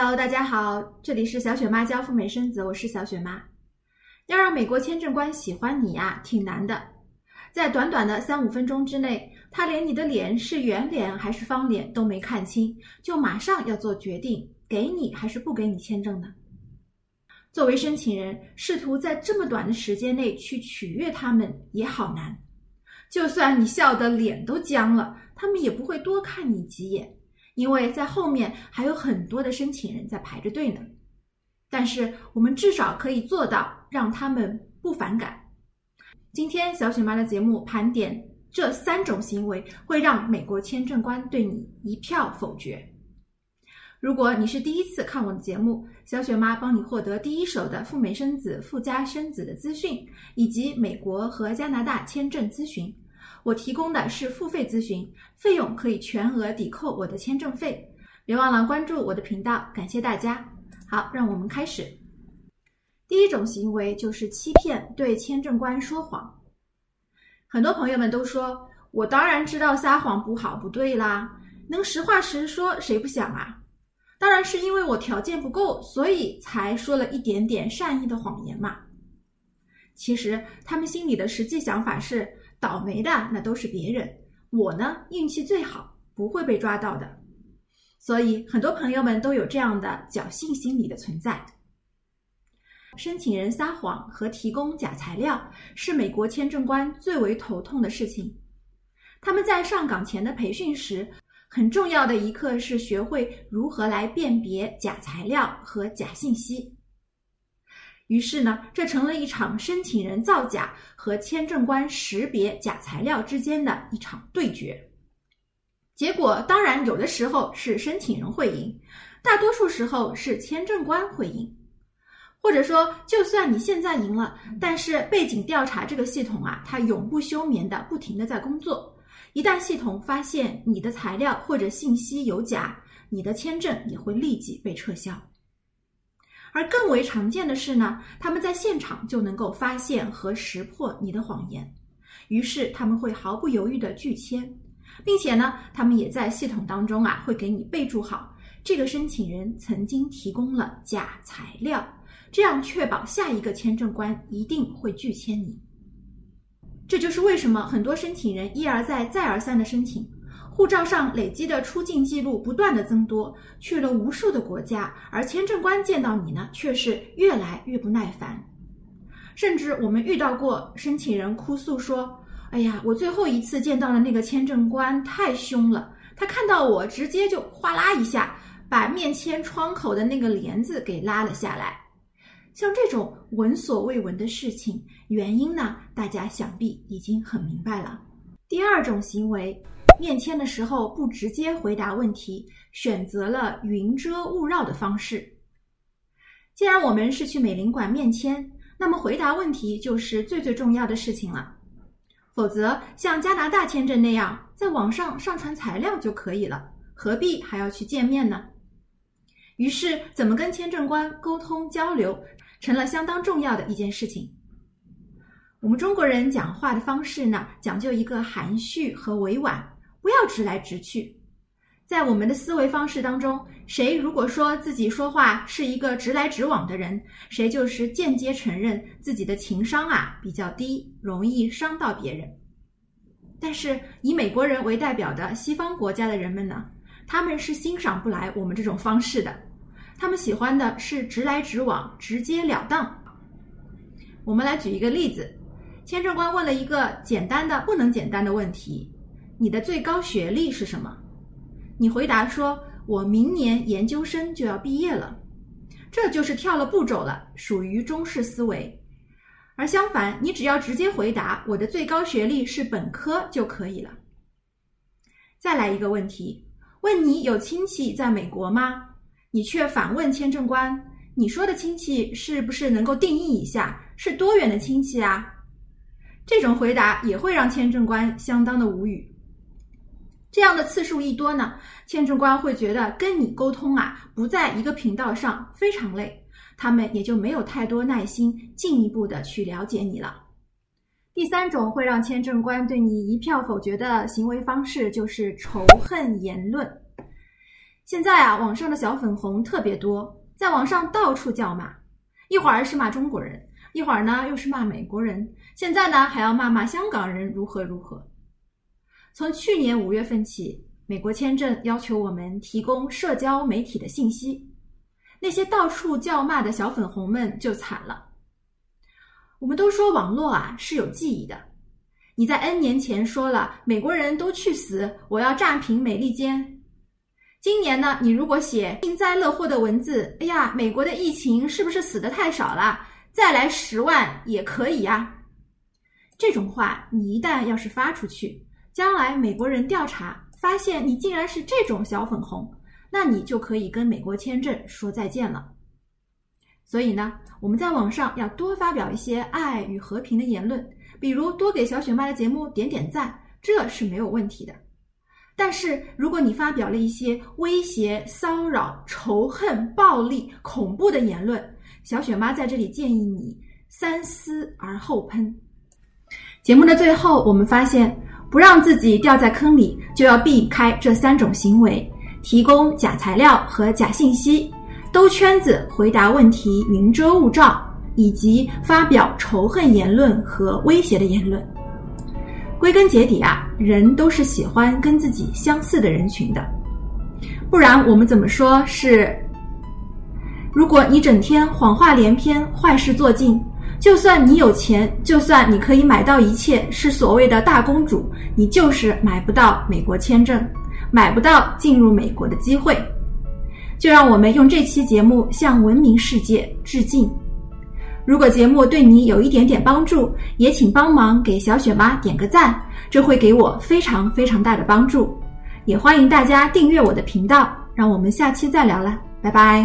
Hello，大家好，这里是小雪妈教赴美生子，我是小雪妈。要让美国签证官喜欢你呀，挺难的。在短短的三五分钟之内，他连你的脸是圆脸还是方脸都没看清，就马上要做决定，给你还是不给你签证呢？作为申请人，试图在这么短的时间内去取悦他们也好难。就算你笑得脸都僵了，他们也不会多看你几眼。因为在后面还有很多的申请人在排着队呢，但是我们至少可以做到让他们不反感。今天小雪妈的节目盘点这三种行为会让美国签证官对你一票否决。如果你是第一次看我的节目，小雪妈帮你获得第一手的赴美生子、赴加生子的资讯，以及美国和加拿大签证咨询。我提供的是付费咨询，费用可以全额抵扣我的签证费。别忘了关注我的频道，感谢大家。好，让我们开始。第一种行为就是欺骗，对签证官说谎。很多朋友们都说，我当然知道撒谎不好不对啦，能实话实说谁不想啊？当然是因为我条件不够，所以才说了一点点善意的谎言嘛。其实他们心里的实际想法是。倒霉的那都是别人，我呢运气最好，不会被抓到的。所以很多朋友们都有这样的侥幸心理的存在。申请人撒谎和提供假材料是美国签证官最为头痛的事情。他们在上岗前的培训时，很重要的一课是学会如何来辨别假材料和假信息。于是呢，这成了一场申请人造假和签证官识别假材料之间的一场对决。结果当然有的时候是申请人会赢，大多数时候是签证官会赢。或者说，就算你现在赢了，但是背景调查这个系统啊，它永不休眠的不停的在工作。一旦系统发现你的材料或者信息有假，你的签证也会立即被撤销。而更为常见的是呢，他们在现场就能够发现和识破你的谎言，于是他们会毫不犹豫的拒签，并且呢，他们也在系统当中啊会给你备注好这个申请人曾经提供了假材料，这样确保下一个签证官一定会拒签你。这就是为什么很多申请人一而再再而三的申请。护照上累积的出境记录不断的增多，去了无数的国家，而签证官见到你呢，却是越来越不耐烦。甚至我们遇到过申请人哭诉说：“哎呀，我最后一次见到的那个签证官太凶了，他看到我直接就哗啦一下把面签窗口的那个帘子给拉了下来。”像这种闻所未闻的事情，原因呢，大家想必已经很明白了。第二种行为。面签的时候不直接回答问题，选择了云遮雾绕的方式。既然我们是去美领馆面签，那么回答问题就是最最重要的事情了。否则，像加拿大签证那样，在网上上传材料就可以了，何必还要去见面呢？于是，怎么跟签证官沟通交流，成了相当重要的一件事情。我们中国人讲话的方式呢，讲究一个含蓄和委婉。不要直来直去，在我们的思维方式当中，谁如果说自己说话是一个直来直往的人，谁就是间接承认自己的情商啊比较低，容易伤到别人。但是以美国人为代表的西方国家的人们呢，他们是欣赏不来我们这种方式的，他们喜欢的是直来直往、直截了当。我们来举一个例子，签证官问了一个简单的不能简单的问题。你的最高学历是什么？你回答说：“我明年研究生就要毕业了。”这就是跳了步骤了，属于中式思维。而相反，你只要直接回答：“我的最高学历是本科”就可以了。再来一个问题，问你有亲戚在美国吗？你却反问签证官：“你说的亲戚是不是能够定义一下，是多远的亲戚啊？”这种回答也会让签证官相当的无语。这样的次数一多呢，签证官会觉得跟你沟通啊不在一个频道上，非常累，他们也就没有太多耐心进一步的去了解你了。第三种会让签证官对你一票否决的行为方式就是仇恨言论。现在啊，网上的小粉红特别多，在网上到处叫骂，一会儿是骂中国人，一会儿呢又是骂美国人，现在呢还要骂骂香港人如何如何。从去年五月份起，美国签证要求我们提供社交媒体的信息，那些到处叫骂的小粉红们就惨了。我们都说网络啊是有记忆的，你在 N 年前说了美国人都去死，我要炸平美利坚。今年呢，你如果写幸灾乐祸的文字，哎呀，美国的疫情是不是死的太少了？再来十万也可以呀。这种话你一旦要是发出去，将来美国人调查发现你竟然是这种小粉红，那你就可以跟美国签证说再见了。所以呢，我们在网上要多发表一些爱与和平的言论，比如多给小雪妈的节目点点赞，这是没有问题的。但是，如果你发表了一些威胁、骚扰、仇恨、暴力、恐怖的言论，小雪妈在这里建议你三思而后喷。节目的最后，我们发现，不让自己掉在坑里，就要避开这三种行为：提供假材料和假信息，兜圈子回答问题、云遮雾罩，以及发表仇恨言论和威胁的言论。归根结底啊，人都是喜欢跟自己相似的人群的，不然我们怎么说是？如果你整天谎话连篇、坏事做尽，就算你有钱，就算你可以买到一切，是所谓的大公主，你就是买不到美国签证，买不到进入美国的机会。就让我们用这期节目向文明世界致敬。如果节目对你有一点点帮助，也请帮忙给小雪妈点个赞，这会给我非常非常大的帮助。也欢迎大家订阅我的频道，让我们下期再聊了，拜拜。